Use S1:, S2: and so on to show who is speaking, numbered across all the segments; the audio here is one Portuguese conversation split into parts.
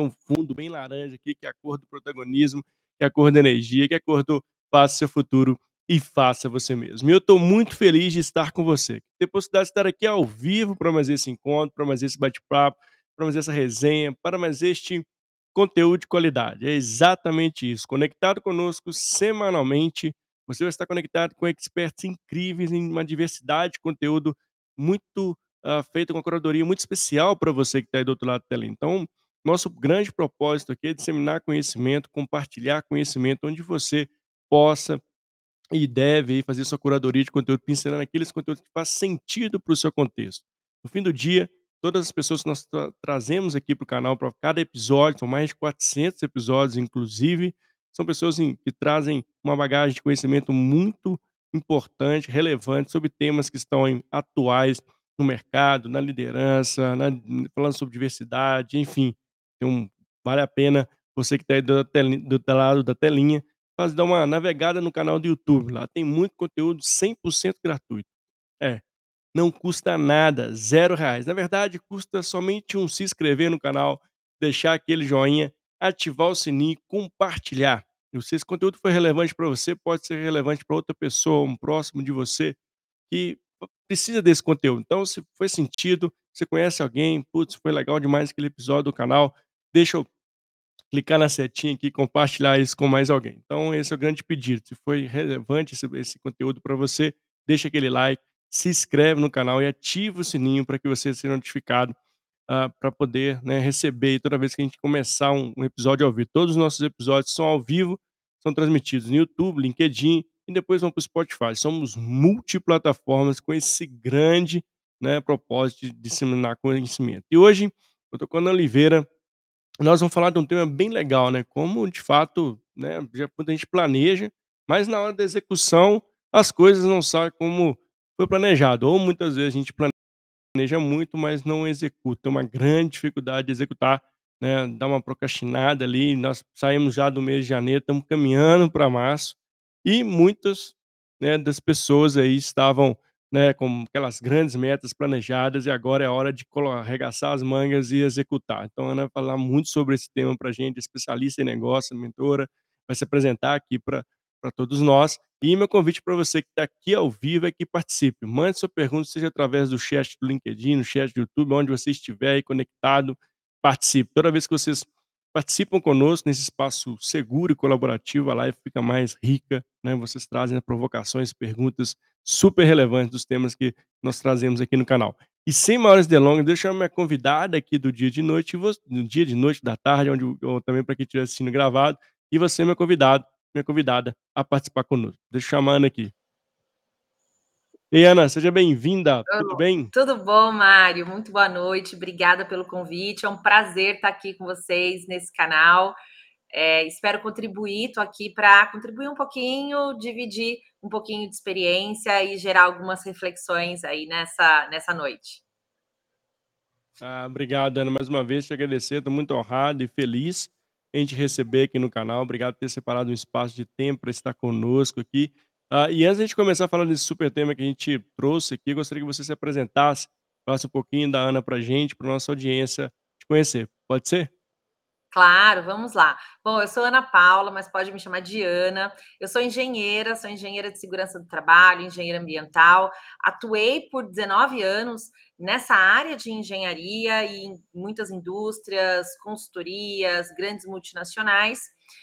S1: um fundo bem laranja aqui, que é a cor do protagonismo, que é a cor da energia, que é a cor do faça seu futuro e faça você mesmo. E eu estou muito feliz de estar com você, ter possibilidade de estar aqui ao vivo para mais esse encontro, para mais esse bate-papo, para mais essa resenha, para mais este conteúdo de qualidade. É exatamente isso. Conectado conosco semanalmente, você vai estar conectado com experts incríveis em uma diversidade de conteúdo muito uh, feito com uma curadoria muito especial para você que está aí do outro lado da tela. Então, nosso grande propósito aqui é disseminar conhecimento, compartilhar conhecimento, onde você possa e deve fazer sua curadoria de conteúdo, pincelando aqueles conteúdos que faz sentido para o seu contexto. No fim do dia, todas as pessoas que nós tra trazemos aqui para o canal, para cada episódio, são mais de 400 episódios, inclusive, são pessoas em, que trazem uma bagagem de conhecimento muito importante, relevante, sobre temas que estão em, atuais no mercado, na liderança, na, falando sobre diversidade, enfim. Então, vale a pena você que está aí do, do lado da telinha, fazer dar uma navegada no canal do YouTube. Lá tem muito conteúdo 100% gratuito. É, não custa nada, zero reais. Na verdade, custa somente um se inscrever no canal, deixar aquele joinha, ativar o sininho, compartilhar. E se esse conteúdo foi relevante para você, pode ser relevante para outra pessoa, um próximo de você, que precisa desse conteúdo. Então, se foi sentido, você conhece alguém, putz, foi legal demais aquele episódio do canal, deixa eu clicar na setinha aqui e compartilhar isso com mais alguém. Então, esse é o grande pedido. Se foi relevante esse, esse conteúdo para você, deixa aquele like, se inscreve no canal e ativa o sininho para que você seja notificado uh, para poder né, receber toda vez que a gente começar um, um, episódio ao vivo. Todos os nossos episódios são ao vivo, são transmitidos no YouTube, LinkedIn e depois vão para o Spotify. Somos multiplataformas com esse grande né, propósito de disseminar conhecimento. E hoje eu estou com a Ana Oliveira, nós vamos falar de um tema bem legal, né, como de fato, né, já quando a gente planeja, mas na hora da execução as coisas não saem como foi planejado, ou muitas vezes a gente planeja muito, mas não executa, é uma grande dificuldade de executar, né, dá uma procrastinada ali, nós saímos já do mês de janeiro, estamos caminhando para março, e muitas, né, das pessoas aí estavam, né, com aquelas grandes metas planejadas e agora é hora de arregaçar as mangas e executar. Então, Ana vai falar muito sobre esse tema para a gente, especialista em negócio, mentora, vai se apresentar aqui para todos nós. E meu convite para você que está aqui ao vivo é que participe. Mande sua pergunta, seja através do chat do LinkedIn, no chat do YouTube, onde você estiver aí conectado, participe. Toda vez que vocês participam conosco nesse espaço seguro e colaborativo, a live fica mais rica, né? Vocês trazem provocações, perguntas super relevantes dos temas que nós trazemos aqui no canal. E sem maiores delongas, deixa eu minha convidada aqui do dia de noite, no dia de noite, da tarde, onde também para quem estiver assistindo gravado, e você, meu convidado, minha convidada, a participar conosco. Deixa eu Ana aqui. Ei, Ana, seja bem-vinda. Tudo bem?
S2: Tudo bom, Mário. Muito boa noite. Obrigada pelo convite. É um prazer estar aqui com vocês nesse canal. É, espero contribuir. Estou aqui para contribuir um pouquinho, dividir um pouquinho de experiência e gerar algumas reflexões aí nessa, nessa noite.
S1: Ah, obrigado, Ana, mais uma vez te agradecer. Estou muito honrado e feliz em te receber aqui no canal. Obrigado por ter separado um espaço de tempo para estar conosco aqui. Uh, e antes de a gente começar falando desse super tema que a gente trouxe aqui, gostaria que você se apresentasse, falasse um pouquinho da Ana para a gente, para nossa audiência te conhecer. Pode ser?
S2: Claro, vamos lá. Bom, eu sou Ana Paula, mas pode me chamar de Ana. Eu sou engenheira, sou engenheira de segurança do trabalho, engenheira ambiental. Atuei por 19 anos nessa área de engenharia e em muitas indústrias, consultorias, grandes multinacionais.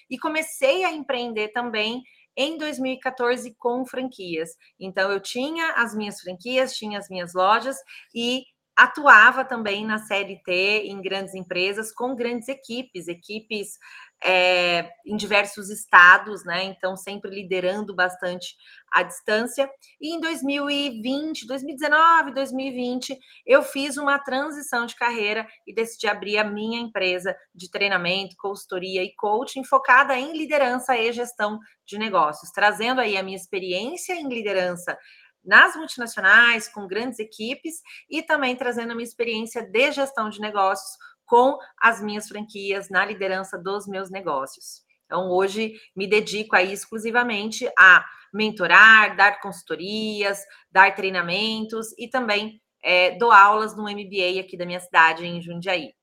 S2: E comecei a empreender também em 2014 com franquias. Então, eu tinha as minhas franquias, tinha as minhas lojas e atuava também na CLT em grandes empresas com grandes equipes, equipes é, em diversos estados, né? Então, sempre liderando bastante a distância. E em 2020, 2019, 2020, eu fiz uma transição de carreira e decidi abrir a minha empresa de treinamento, consultoria e coaching focada em liderança e gestão de negócios, trazendo aí a minha experiência em liderança nas multinacionais, com grandes equipes, e também trazendo a minha experiência de gestão de negócios com as minhas franquias na liderança dos meus negócios. Então, hoje me dedico aí exclusivamente a mentorar, dar consultorias, dar treinamentos e também é, dou aulas no MBA aqui da minha cidade, em Jundiaí.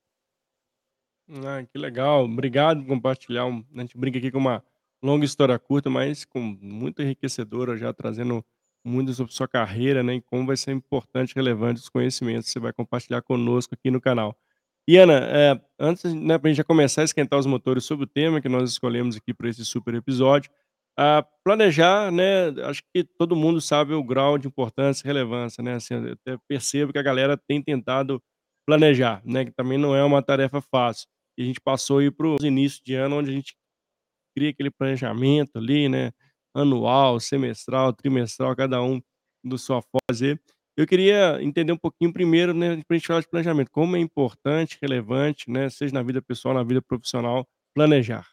S1: Ah, que legal. Obrigado por compartilhar a gente brinca aqui com uma longa história curta, mas com muito enriquecedora, já trazendo muito sobre sua carreira, né, e como vai ser importante e relevante os conhecimentos que você vai compartilhar conosco aqui no canal. E Ana, eh, antes, né, pra gente já começar a esquentar os motores sobre o tema que nós escolhemos aqui para esse super episódio, planejar, né, acho que todo mundo sabe o grau de importância e relevância, né, assim, eu até percebo que a galera tem tentado planejar, né, que também não é uma tarefa fácil. E a gente passou aí para os início de ano onde a gente cria aquele planejamento ali, né, anual, semestral, trimestral, cada um do sua fazer. Eu queria entender um pouquinho primeiro, né, pra gente falar de planejamento, como é importante, relevante, né, seja na vida pessoal, na vida profissional, planejar.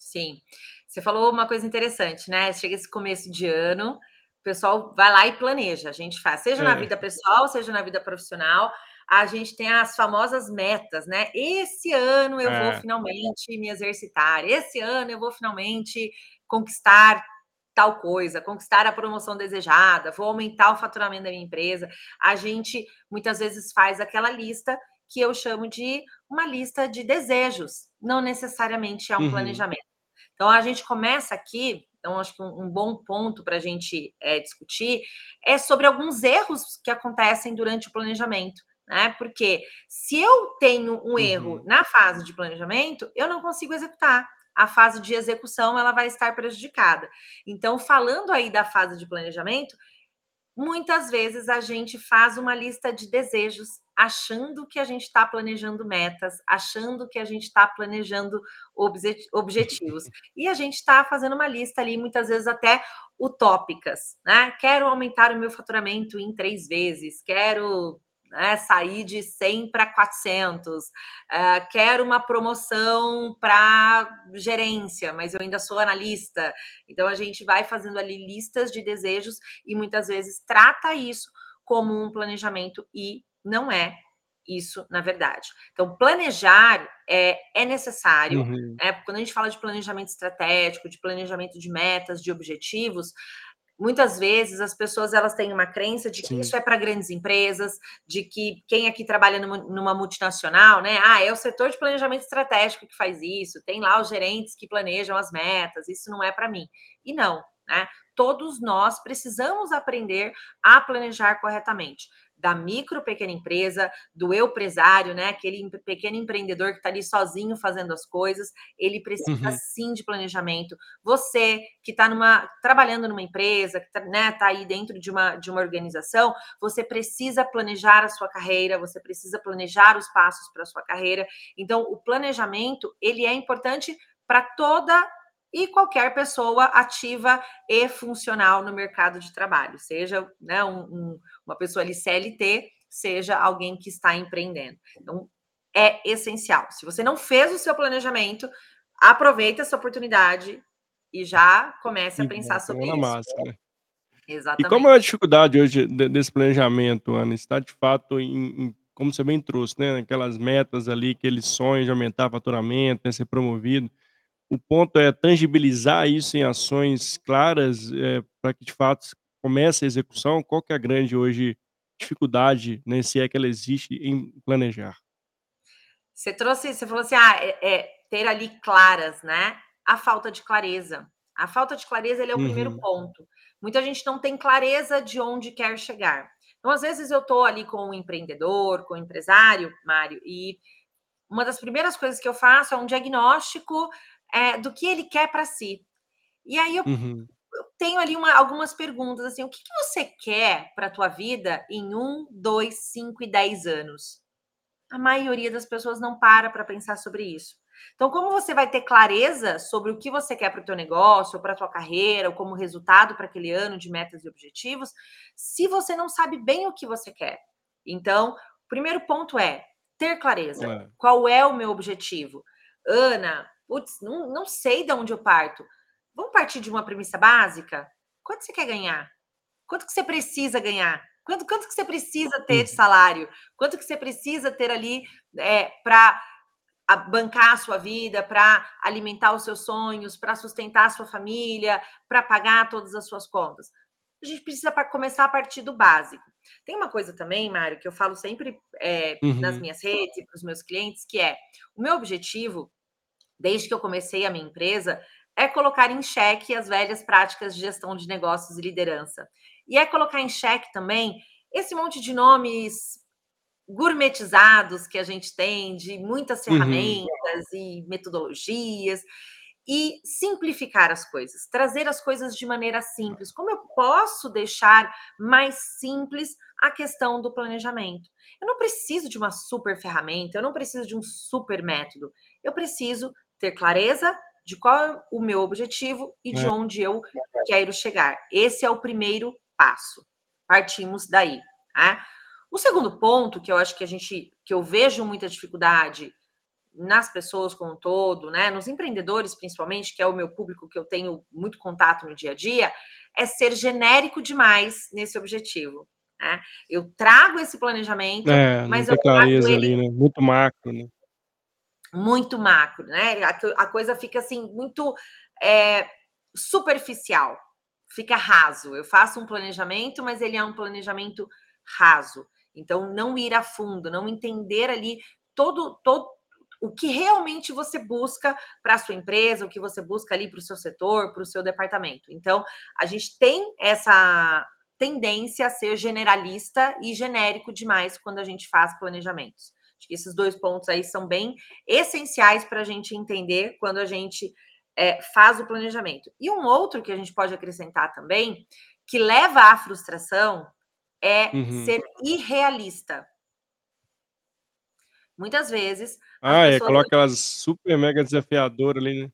S2: Sim, você falou uma coisa interessante, né, chega esse começo de ano, o pessoal vai lá e planeja, a gente faz, seja na
S1: É.
S2: vida pessoal, seja na vida profissional, a gente tem as famosas metas, né, "Esse ano eu vou
S1: É.
S2: finalmente me exercitar, esse ano eu vou finalmente conquistar tal coisa, conquistar a promoção desejada, vou aumentar o faturamento da minha empresa", a gente muitas vezes faz aquela lista que eu chamo de uma lista de desejos, não necessariamente é um
S1: Uhum.
S2: planejamento. Então a gente começa aqui, então acho que um um bom ponto pra gente, eh, discutir, é sobre alguns erros que acontecem durante o planejamento, né, porque se eu tenho um erro
S1: Uhum.
S2: na fase de planejamento, eu não consigo executar, a fase de execução ela vai estar prejudicada. Então falando aí da fase de planejamento, muitas vezes a gente faz uma lista de desejos, achando que a gente tá planejando metas, achando que a gente tá planejando obse objetivos, e a gente tá fazendo uma lista ali muitas vezes até utópicas, né, "Quero aumentar o meu faturamento em 3 vezes, quero, né, sair de 100 pra 400, hã, quero uma promoção pra gerência, mas eu ainda sou analista". Então a gente vai fazendo ali listas de desejos e muitas vezes trata isso como um planejamento e não é isso na verdade. Então planejar é é necessário,
S1: Uhum.
S2: né, quando a gente fala de planejamento estratégico, de planejamento de metas, de objetivos, muitas vezes as pessoas elas têm uma crença de que
S1: Sim.
S2: isso é pra grandes empresas, de que quem aqui trabalha numa numa multinacional, né, "Ah, é o setor de planejamento estratégico que faz isso, tem lá os gerentes que planejam as metas, isso não é pra mim". E não, né, todos nós precisamos aprender a planejar corretamente, da micro pequena empresa, do eu-presário, né, aquele pequeno empreendedor que tá ali sozinho fazendo as coisas, ele precisa
S1: Uhum.
S2: sim de planejamento. Você que tá numa trabalhando numa empresa, que tá, né, tá aí dentro de uma de uma organização, você precisa planejar a sua carreira, você precisa planejar os passos pra sua carreira. Então o planejamento, ele é importante pra toda e qualquer pessoa ativa e funcional no mercado de trabalho, seja, né, um um uma pessoa ali CLT, seja alguém que está empreendendo. Então é essencial, se você não fez o seu planejamento, aproveita essa oportunidade e já comece a pensar sobre isso.
S1: massa, né. E como
S2: Exatamente.
S1: é a dificuldade hoje de desse planejamento, Ana, está de fato em em como você bem trouxe, né, aquelas metas ali, aquele sonho de aumentar faturamento, né, ser promovido. O ponto é tangibilizar isso em ações claras, eh, pra que de fato comece a execução, qual que é a grande hoje dificuldade, né, se é que ela existe, em planejar?
S2: Você trouxe você falou assim: "Ah, é é ter ali claras", né, a falta de clareza. A falta de clareza é o primeiro
S1: Uhum.
S2: ponto. Muita gente não tem clareza de onde quer chegar. Então às vezes eu tô ali com um empreendedor, com um empresário, Mário, e uma das primeiras coisas que eu faço é um diagnóstico, eh, do que ele quer pra si. E aí eu
S1: Uhum.
S2: eu tenho ali uma algumas perguntas, assim: "O que que você quer pra tua vida em 1, 2, 5 e 10 anos?". A maioria das pessoas não para pra pensar sobre isso. Então como você vai ter clareza sobre o que você quer para o teu negócio ou pra tua carreira ou como resultado pra aquele ano de metas e objetivos, se você não sabe bem o que você quer? Então, o primeiro ponto é ter clareza.
S1: É.
S2: Qual é o meu objetivo? "Ana, putz, não não sei da onde eu parto". Vamos partir de uma premissa básica? Quanto você quer ganhar? Quanto que você precisa ganhar? Quanto quanto que você precisa ter de
S1: Uhum.
S2: salário? Quanto que você precisa ter ali, eh, pra a bancar a sua vida, pra alimentar os seus sonhos, pra sustentar a sua família, pra pagar todas as suas contas? a gente precisa começar a partir do básico. Tem uma coisa também, Mário, que eu falo sempre é, uhum. nas minhas redes e para os meus clientes, que é o meu objetivo, desde que eu comecei a minha empresa, é colocar em xeque as velhas práticas de gestão de negócios e liderança. E é colocar em xeque também esse monte de nomes gourmetizados que a gente tem, de muitas uhum. ferramentas uhum. e metodologias, e simplificar as coisas, trazer as coisas de maneira simples. Como eu posso deixar mais simples a questão do planejamento? Eu não preciso de uma super ferramenta, eu não preciso de um super método. Eu preciso ter clareza de qual é o meu objetivo e de é. onde eu quero chegar. Esse é o primeiro passo. Partimos daí. Tá? O segundo ponto que eu acho que a gente, que eu vejo muita dificuldade nas pessoas como um todo, né, nos empreendedores principalmente, que é o meu público que eu tenho muito contato no dia a dia, é ser genérico demais nesse objetivo. Né? Eu trago esse planejamento,
S1: é, mas eu trago ele ali, né? muito macro, né?
S2: Muito macro, né? A, coisa fica assim muito é, superficial, fica raso. Eu faço um planejamento, mas ele é um planejamento raso. Então, não ir a fundo, não entender ali todo, todo o que realmente você busca para a sua empresa, o que você busca ali para o seu setor, para o seu departamento. Então, a gente tem essa tendência a ser generalista e genérico demais quando a gente faz planejamentos. Acho que esses dois pontos aí são bem essenciais para a gente entender quando a gente é, faz o planejamento. E um outro que a gente pode acrescentar também, que leva à frustração, é uhum. ser irrealista. Muitas vezes.
S1: Ah, é, coloca aquelas super mega desafiadoras ali, né?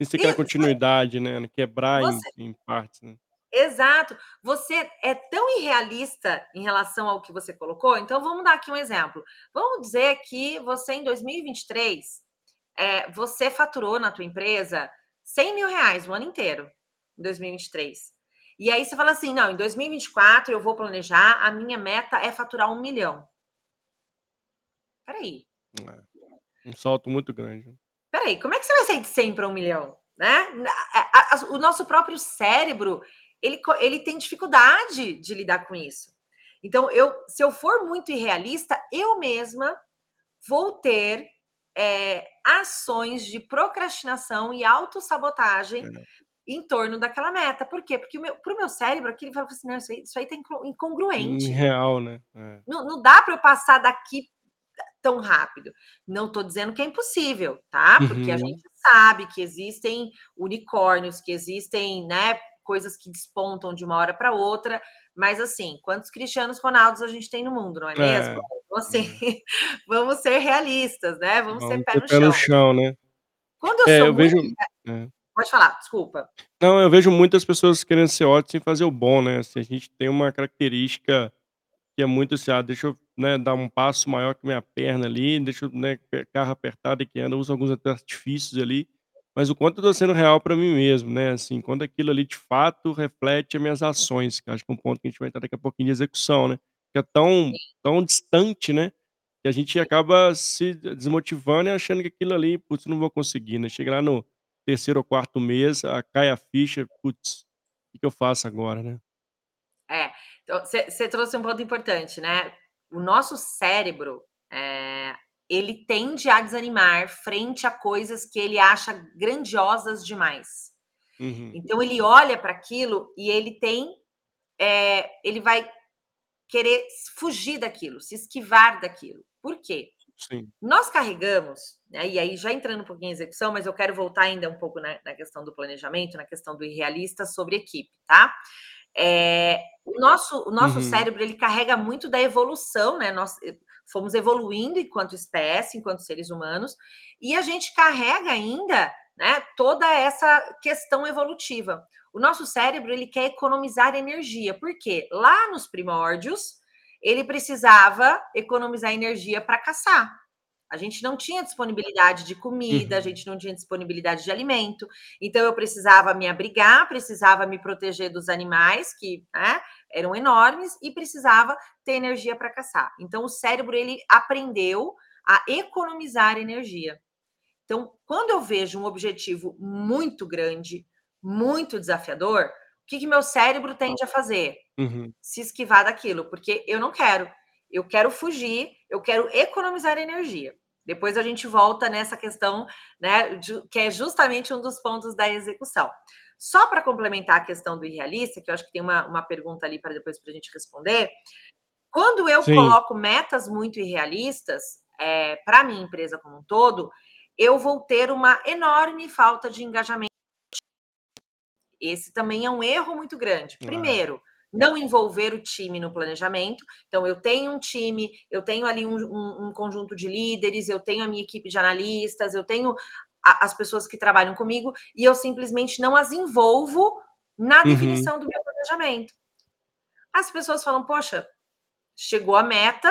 S1: Isso aqui é continuidade, né? Quebrar você... em, em partes, né?
S2: Exato. Você é tão irrealista em relação ao que você colocou. Então, vamos dar aqui um exemplo. Vamos dizer que você, em 2023, é, você faturou na tua empresa 100 mil reais o ano inteiro, em 2023. E aí você fala assim, não, em 2024 eu vou planejar, a minha meta é faturar um milhão. Peraí.
S1: É, um salto muito grande.
S2: Peraí, como é que você vai sair de 100 para um milhão? Né? O nosso próprio cérebro, ele, ele tem dificuldade de lidar com isso. Então, eu, se eu for muito irrealista, eu mesma vou ter é, ações de procrastinação e autossabotagem é. em torno daquela meta. Por quê? Porque para o meu cérebro, aqui ele fala assim: não, isso aí, isso aí tá incongruente.
S1: Real, né?
S2: É. Não, não dá para eu passar daqui tão rápido. Não estou dizendo que é impossível, tá? Porque uhum. a gente sabe que existem unicórnios, que existem, né, coisas que despontam de uma hora para outra, mas assim, quantos Cristianos Ronaldos a gente tem no mundo, não é, é mesmo? Então, assim, vamos ser realistas, né? Vamos, vamos ser pé, no, pé chão. no chão.
S1: né?
S2: Quando eu é, sou eu muito... vejo... É. Pode falar, desculpa.
S1: Não, eu vejo muitas pessoas querendo ser ótimas sem fazer o bom, né? Assim, a gente tem uma característica que é muito assim, ah, deixa eu né, dar um passo maior que minha perna ali, deixa eu, né, carro apertado e que anda, uso alguns artifícios ali, mas o quanto eu tô sendo real para mim mesmo, né, assim, quando aquilo ali de fato reflete as minhas ações, que acho que é um ponto que a gente vai entrar daqui a pouquinho de execução, né, que é tão, tão distante, né, que a gente acaba se desmotivando e achando que aquilo ali, putz, não vou conseguir, né, chega lá no terceiro ou quarto mês, a, cai a ficha, putz, o que, que eu faço agora, né?
S2: É, você então, trouxe um ponto importante, né? O nosso cérebro, é, ele tende a desanimar frente a coisas que ele acha grandiosas demais. Uhum. Então ele olha para aquilo e ele tem, é, ele vai querer fugir daquilo, se esquivar daquilo. Por quê? Sim. Nós carregamos, né, e aí já entrando um pouquinho em execução, mas eu quero voltar ainda um pouco na, na questão do planejamento, na questão do irrealista sobre equipe, tá? É, o nosso, o nosso uhum. cérebro ele carrega muito da evolução, né? Nós fomos evoluindo enquanto espécie, enquanto seres humanos, e a gente carrega ainda né, toda essa questão evolutiva. O nosso cérebro ele quer economizar energia, porque lá nos primórdios ele precisava economizar energia para caçar. A gente não tinha disponibilidade de comida, uhum. a gente não tinha disponibilidade de alimento, então eu precisava me abrigar, precisava me proteger dos animais que né, eram enormes e precisava ter energia para caçar. Então o cérebro ele aprendeu a economizar energia. Então, quando eu vejo um objetivo muito grande, muito desafiador, que que meu cérebro tende a fazer?
S1: Uhum.
S2: Se esquivar daquilo, porque eu não quero. Eu quero fugir, eu quero economizar energia. Depois a gente volta nessa questão, né, que é justamente um dos pontos da execução. Só para complementar a questão do irrealista, que eu acho que tem uma, uma pergunta ali para depois para a gente responder. Quando eu
S1: Sim.
S2: coloco metas muito irrealistas, é, para a minha empresa como um todo, eu vou ter uma enorme falta de engajamento. Esse também é um erro muito grande. Primeiro, não envolver o time no planejamento. Então, eu tenho um time, eu tenho ali um, um, um conjunto de líderes, eu tenho a minha equipe de analistas, eu tenho a, as pessoas que trabalham comigo e eu simplesmente não as envolvo na
S1: Uhum.
S2: definição do meu planejamento. As pessoas falam, poxa, chegou a meta,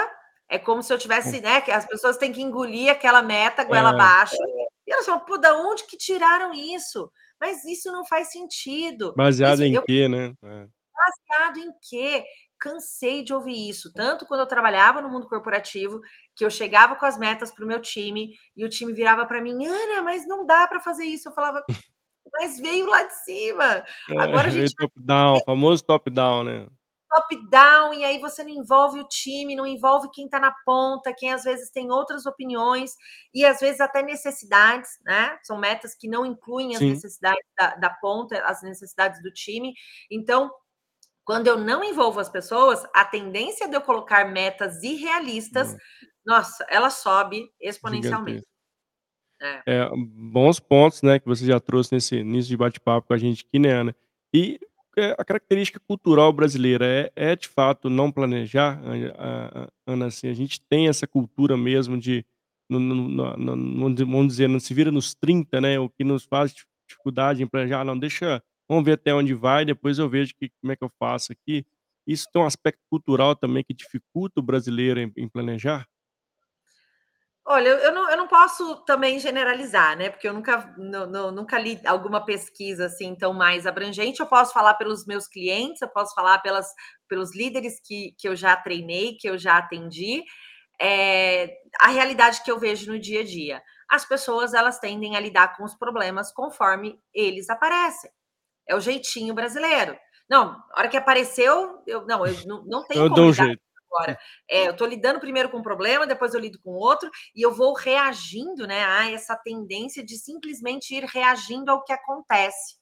S2: é como se eu tivesse, né? Que as pessoas têm que engolir aquela meta goela
S1: É.
S2: abaixo. E elas falam, pô, da onde que tiraram isso? Mas isso não faz sentido.
S1: Baseado
S2: Isso-
S1: em
S2: eu
S1: quê, né? É.
S2: baseado em quê? Cansei de ouvir isso, tanto quando eu trabalhava no mundo corporativo, que eu chegava com as metas para o meu time e o time virava para mim, Ana, mas não dá para fazer isso. Eu falava, mas veio lá de cima. Agora a
S1: É,
S2: gente
S1: top-down, famoso top-down, né?
S2: top-down, e aí você não envolve o time, não envolve quem está na ponta, quem às vezes tem outras opiniões e às vezes até necessidades, né? São metas que não incluem as
S1: Sim.
S2: necessidades da, da ponta, as necessidades do time. Então, quando eu não envolvo as pessoas, a tendência de eu colocar metas irrealistas,
S1: Hum.
S2: nossa, ela sobe exponencialmente.
S1: Gigantesco. É, bons pontos, né, que você já trouxe nesse início de bate-papo com a gente aqui, né, Ana? E é, a característica cultural brasileira é, é de fato não planejar, Ana, assim, a gente tem essa cultura mesmo de, no- no- no- vamos dizer, não se vira nos 30, né, o que nos faz dif- dificuldade em planejar, "Ah, não, deixa, vamos ver até onde vai, depois eu vejo que, como é que eu faço aqui. Isso tem um aspecto cultural também que dificulta o brasileiro em, em planejar?
S2: Olha, eu não, eu não posso também generalizar, né? Porque eu nunca, nu- nu- nunca li alguma pesquisa assim tão mais abrangente. Eu posso falar pelos meus clientes, eu posso falar pelas, pelos líderes que, que eu já treinei, que eu já atendi. É, a realidade que eu vejo no dia a dia. As pessoas elas tendem a lidar com os problemas conforme eles aparecem. É o jeitinho brasileiro. Não, a hora que apareceu, eu não, eu não, não tenho
S1: Eu
S2: como
S1: dou um jeito.
S2: agora. É, eu estou lidando primeiro com um problema, depois eu lido com outro, e eu vou reagindo, né, a essa tendência de simplesmente ir reagindo ao que acontece.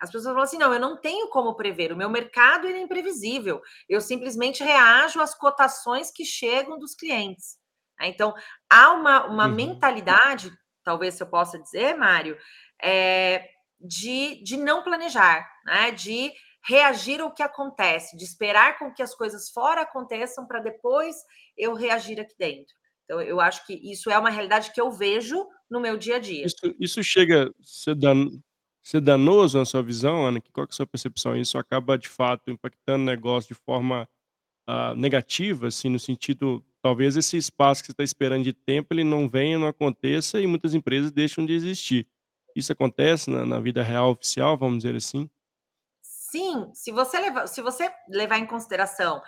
S2: As pessoas falam assim: não, eu não tenho como prever, o meu mercado é imprevisível, eu simplesmente reajo às cotações que chegam dos clientes. né? Então, há uma, uma
S1: Uhum.
S2: mentalidade, talvez eu possa dizer, Mário, é, de, de não planejar, né? de reagir ao que acontece, de esperar com que as coisas fora aconteçam para depois eu reagir aqui dentro. Então, eu acho que isso é uma realidade que eu vejo no meu dia a dia.
S1: Isso isso chega a ser dan ser danoso na sua visão, Ana? Qual é a sua percepção? Isso acaba, de fato, impactando o negócio de forma, ah, negativa, assim, no sentido talvez esse espaço que você está esperando de tempo, ele não venha, não aconteça e muitas empresas deixam de existir. Isso acontece na na vida real oficial, vamos dizer assim?
S2: Sim, se você levar, se você levar em consideração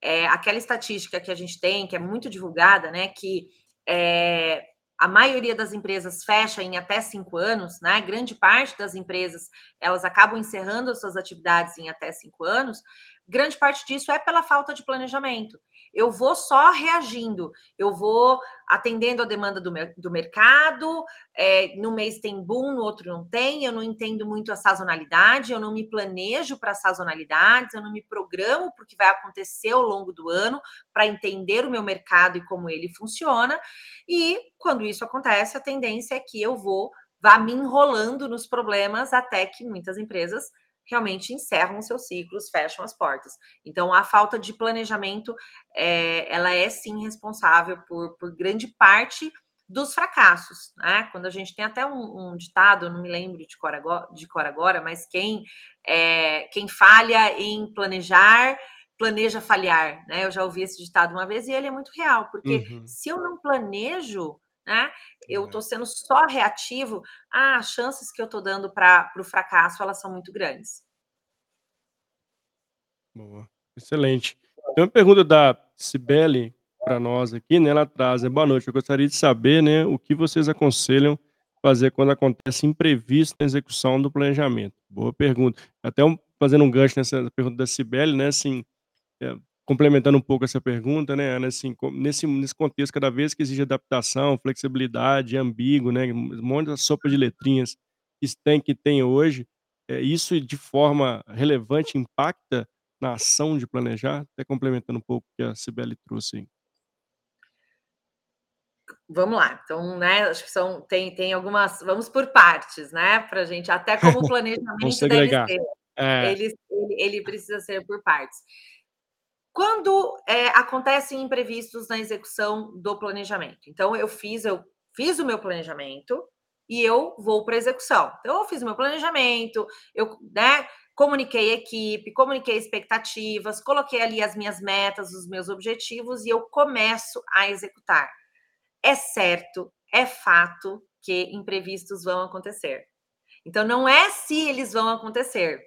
S2: é, aquela estatística que a gente tem, que é muito divulgada, né? Que é, a maioria das empresas fecha em até cinco anos, né? Grande parte das empresas elas acabam encerrando as suas atividades em até cinco anos. Grande parte disso é pela falta de planejamento. Eu vou só reagindo, eu vou atendendo a demanda do, do mercado. é, no mês tem boom, no outro não tem. Eu não entendo muito a sazonalidade, eu não me planejo para sazonalidades, eu não me programo para o que vai acontecer ao longo do ano para entender o meu mercado e como ele funciona. E quando isso acontece, a tendência é que eu vou vá me enrolando nos problemas até que muitas empresas realmente encerram os seus ciclos, fecham as portas. Então, a falta de planejamento, é, ela é sim responsável por, por grande parte dos fracassos, né? Quando a gente tem até um, um ditado, não me lembro de cor agora, de cor agora mas quem, é, quem falha em planejar, planeja falhar, né? Eu já ouvi esse ditado uma vez e ele é muito real, porque
S1: Uhum.
S2: se eu não planejo, né? Eu
S1: É.
S2: estou sendo só reativo, ah, as chances que eu estou dando para o fracasso, elas são muito grandes.
S1: Boa, excelente. Tem uma pergunta da Cibele para nós aqui, né, ela traz, né: "Boa noite, eu gostaria de saber, né, o que vocês aconselham fazer quando acontece imprevisto na execução do planejamento?". Boa pergunta. Até um fazendo um gancho nessa pergunta da Cibele, né, assim, eh, complementando um pouco essa pergunta, né, Ana, assim, co nesse nesse contexto, cada vez que exige adaptação, flexibilidade, ambíguo, né, um monte de sopa de letrinhas que tem que tem hoje, eh, isso de forma relevante impacta na ação de planejar? Até complementando um pouco o que a Cibele trouxe aí.
S2: Vamos lá, então, né, acho que são tem tem algumas vamos por partes, né, pra gente até como o
S1: Vamos
S2: planejamento deve
S1: segregar.
S2: ser,
S1: É.
S2: ele ele ele precisa ser por partes. Quando, eh, acontecem imprevistos na execução do planejamento, então eu fiz eu fiz o meu planejamento e eu vou pra execução. Então eu fiz o meu planejamento, eu, né, comuniquei a equipe, comuniquei expectativas, coloquei ali as minhas metas, os meus objetivos e eu começo a executar. É certo, é fato que imprevistos vão acontecer. Então não é se eles vão acontecer,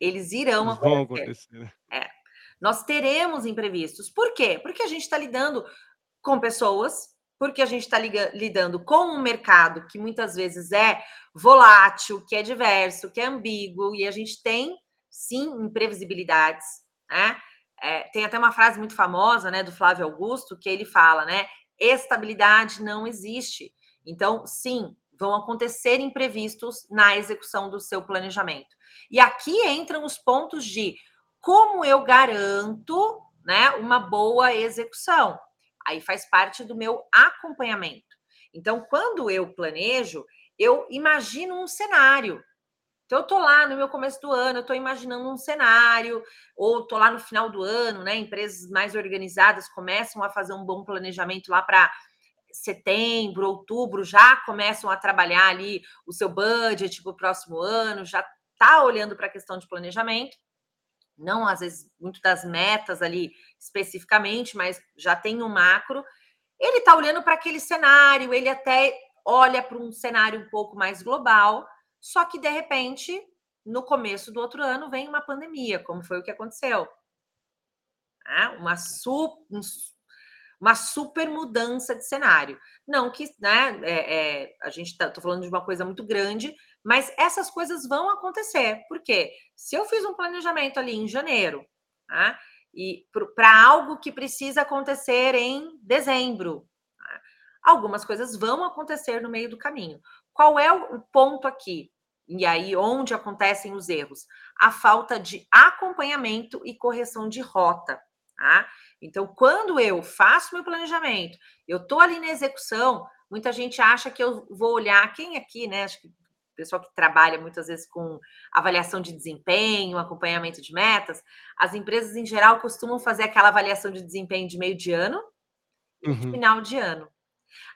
S2: eles irão
S1: Eles vão
S2: acontecer.
S1: acontecer.
S2: É, nós teremos imprevistos. Por quê? Porque a gente tá lidando com pessoas, porque a gente tá liga lidando com um mercado que muitas vezes é volátil, que é diverso, que é ambíguo e a gente tem, sim, imprevisibilidades, né. Eh, tem até uma frase muito famosa, né, do Flávio Augusto, que ele fala, né: "Estabilidade não existe". Então, sim, vão acontecer imprevistos na execução do seu planejamento. E aqui entram os pontos de como eu garanto, né, uma boa execução. Aí faz parte do meu acompanhamento. Então quando eu planejo, eu imagino um cenário. Então eu tô lá no meu começo do ano, eu tô imaginando um cenário, ou tô lá no final do ano, né, empresas mais organizadas começam a fazer um bom planejamento lá pra setembro, outubro, já começam a trabalhar ali o seu budget para o próximo ano, já tá olhando pra questão de planejamento. Não, às vezes, muito das metas ali especificamente, mas já tem um macro. Ele tá olhando pra aquele cenário, ele até olha pra um cenário um pouco mais global, só que de repente, no começo do outro ano vem uma pandemia, como foi o que aconteceu. Né, uma su um uma super mudança de cenário. Não que, né, eh eh, a gente tá tô falando de uma coisa muito grande, mas essas coisas vão acontecer. Por quê? Se eu fiz um planejamento ali em janeiro, tá, e para algo que precisa acontecer em dezembro, tá, algumas coisas vão acontecer no meio do caminho. Qual é o ponto aqui? E aí onde acontecem os erros? A falta de acompanhamento e correção de rota, tá. Então quando eu faço meu planejamento, eu tô ali na execução, muita gente acha que eu vou olhar quem aqui, né, acho que pessoal que trabalha muitas vezes com avaliação de desempenho, acompanhamento de metas, as empresas em geral costumam fazer aquela avaliação de desempenho de meio de ano e
S1: Uhum.
S2: final de ano.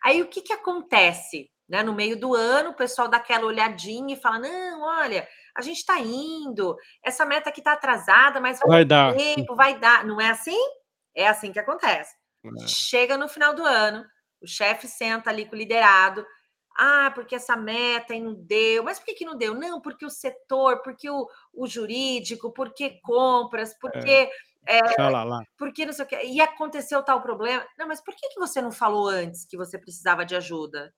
S2: Aí o que que acontece, né, no meio do ano o pessoal dá aquela olhadinha e fala: "Não, olha, a gente tá indo, essa meta aqui tá atrasada, mas vai
S1: Vai
S2: dar. tempo, vai dar". Não é assim? É assim que acontece.
S1: É.
S2: Chega no final do ano, o chefe senta ali com o liderado: "Ah, porque essa meta e não deu". "Mas por que que não deu?". "Não, porque o setor, porque o o jurídico, porque compras,
S1: É.
S2: porque, eh,
S1: Xalala.
S2: porque não sei o quê, e aconteceu tal problema". "Não, mas por que que você não falou antes que você precisava de ajuda?".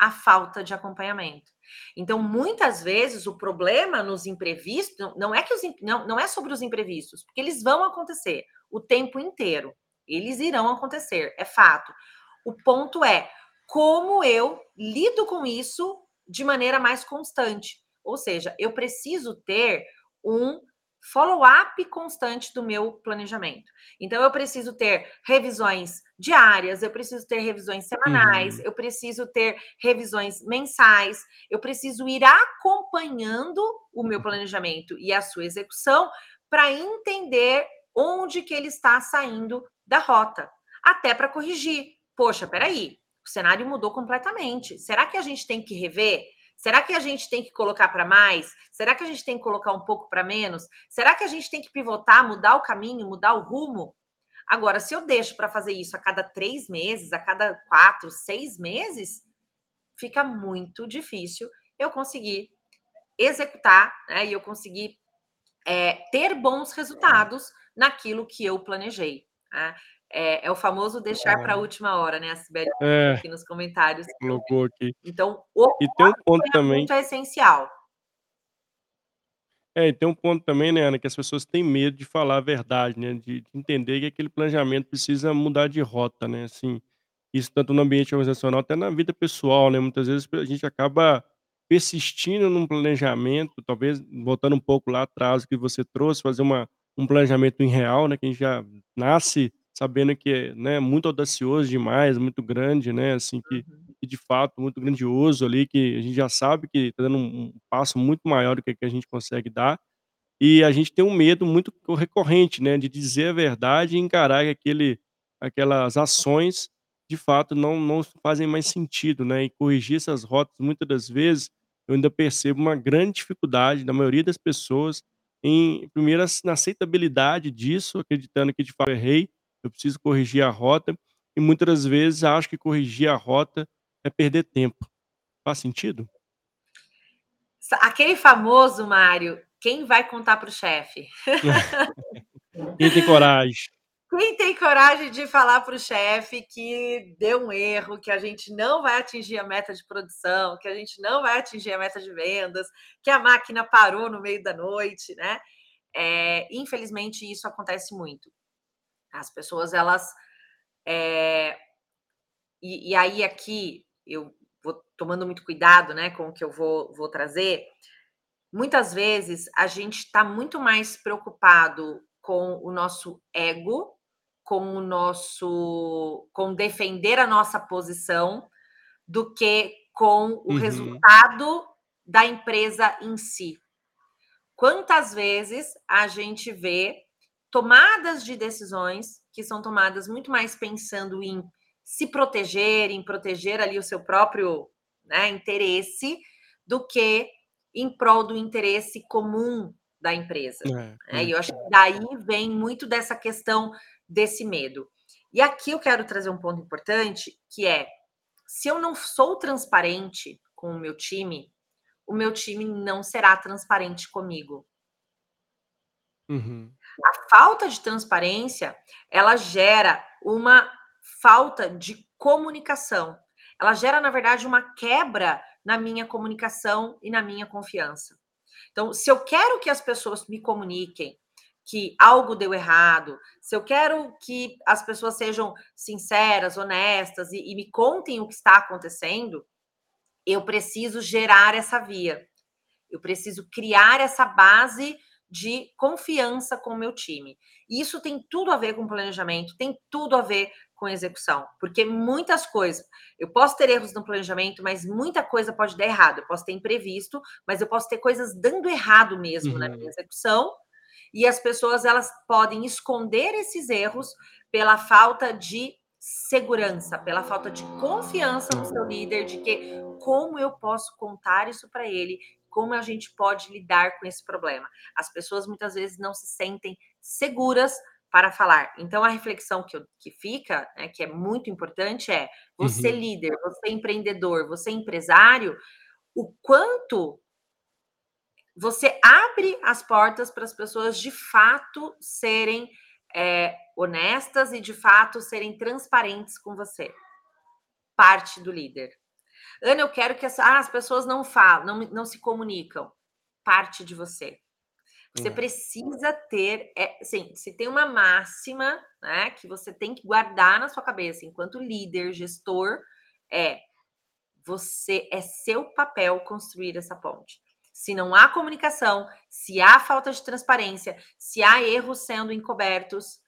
S2: A falta de acompanhamento. Então muitas vezes o problema nos imprevistos não é que os não não é sobre os imprevistos, porque eles vão acontecer o tempo inteiro. Eles irão acontecer, é fato. O ponto é, como eu lido com isso de maneira mais constante. Ou seja, eu preciso ter um follow-up constante do meu planejamento. Então eu preciso ter revisões diárias, eu preciso ter revisões semanais,
S1: Uhum.
S2: eu preciso ter revisões mensais, eu preciso ir acompanhando o meu planejamento e a sua execução pra entender onde que ele está saindo da rota, até pra corrigir. "Poxa, espera aí, o cenário mudou completamente, será que a gente tem que rever? Será que a gente tem que colocar pra mais? Será que a gente tem que colocar um pouco pra menos? Será que a gente tem que pivotar, mudar o caminho, mudar o rumo?". Agora se eu deixo pra fazer isso a cada 3 meses, a cada 4, 6 meses, fica muito difícil eu conseguir executar, né, e eu conseguir, eh, ter bons
S1: É.
S2: resultados naquilo que eu planejei, né. É é o famoso deixar pra
S1: É.
S2: última hora, né, a Cibele
S1: É.
S2: aqui nos comentários.
S1: Colocou aqui.
S2: Então o
S1: E tem um ponto também
S2: é essencial.
S1: É, e tem um ponto também, né, Ana, que as pessoas têm medo de falar a verdade, né, de entender que aquele planejamento precisa mudar de rota, né, assim, isso tanto no ambiente organizacional, até na vida pessoal, né, muitas vezes a gente acaba persistindo num planejamento, talvez voltando um pouco lá atrás, o que você trouxe, fazer uma um planejamento irreal, né, que a gente já nasce sabendo que é, né, muito audacioso demais, muito grande, né, assim, que
S2: Uhum.
S1: que de fato muito grandioso ali, que a gente já sabe que tá dando um um passo muito maior do que que a gente consegue dar, e a gente tem um medo muito recorrente, né, de dizer a verdade e encarar que aquele aquelas ações, de fato, não não fazem mais sentido, né, e corrigir essas rotas, muitas das vezes, eu ainda percebo uma grande dificuldade da maioria das pessoas em primeiro na aceitabilidade disso, acreditando que de fato errei, eu preciso corrigir a rota, e muitas das vezes acho que corrigir a rota é perder tempo. Faz sentido?
S2: Aquele famoso, Mário, quem vai contar para o chefe?
S1: Quem tem coragem?
S2: Quem tem coragem de falar para o chefe que deu um erro, que a gente não vai atingir a meta de produção, que a gente não vai atingir a meta de vendas, que a máquina parou no meio da noite, né. Eh, infelizmente isso acontece muito. As pessoas elas, eh e e aí aqui eu vou tomando muito cuidado, né, com o que eu vou vou trazer, muitas vezes a gente está muito mais preocupado com o nosso ego, com o nosso com defender a nossa posição, do que com o
S1: Uhum.
S2: resultado da empresa em si. Quantas vezes a gente vê tomadas de decisões que são tomadas muito mais pensando em se proteger, em proteger ali o seu próprio, né, interesse, do que em prol do interesse comum da empresa,
S1: É,
S2: né. E
S1: é.
S2: eu acho que daí vem muito dessa questão desse medo. E aqui eu quero trazer um ponto importante, que é, se eu não sou transparente com o meu time, o meu time não será transparente comigo.
S1: Uhum.
S2: A falta de transparência, ela gera uma falta de comunicação. Ela gera, na verdade, uma quebra na minha comunicação e na minha confiança. Então, se eu quero que as pessoas me comuniquem que algo deu errado, se eu quero que as pessoas sejam sinceras, honestas e e me contem o que está acontecendo, eu preciso gerar essa via. Eu preciso criar essa base de confiança com o meu time. E isso tem tudo a ver com planejamento, tem tudo a ver com execução, porque muitas coisas eu posso ter erros no planejamento, mas muita coisa pode dar errado. Eu posso ter imprevisto, mas eu posso ter coisas dando errado mesmo na minha
S1: Uhum.
S2: execução, e as pessoas elas podem esconder esses erros pela falta de segurança, pela falta de confiança no seu líder, de que como eu posso contar isso para ele, como a gente pode lidar com esse problema. As pessoas muitas vezes não se sentem seguras para falar. Então a reflexão que eu que fica, né, que é muito importante é: você
S1: Uhum.
S2: líder, você empreendedor, você empresário, o quanto você abre as portas para as pessoas de fato serem, eh, honestas e de fato serem transparentes com você. Parte do líder. "Ana, eu quero que essa ah, as pessoas não falam, não não se comunicam", parte de você. Você
S1: É.
S2: precisa ter, eh, assim, se tem uma máxima, né, que você tem que guardar na sua cabeça enquanto líder, gestor, é: você é seu papel construir essa ponte. Se não há comunicação, se há falta de transparência, se há erros sendo encobertos,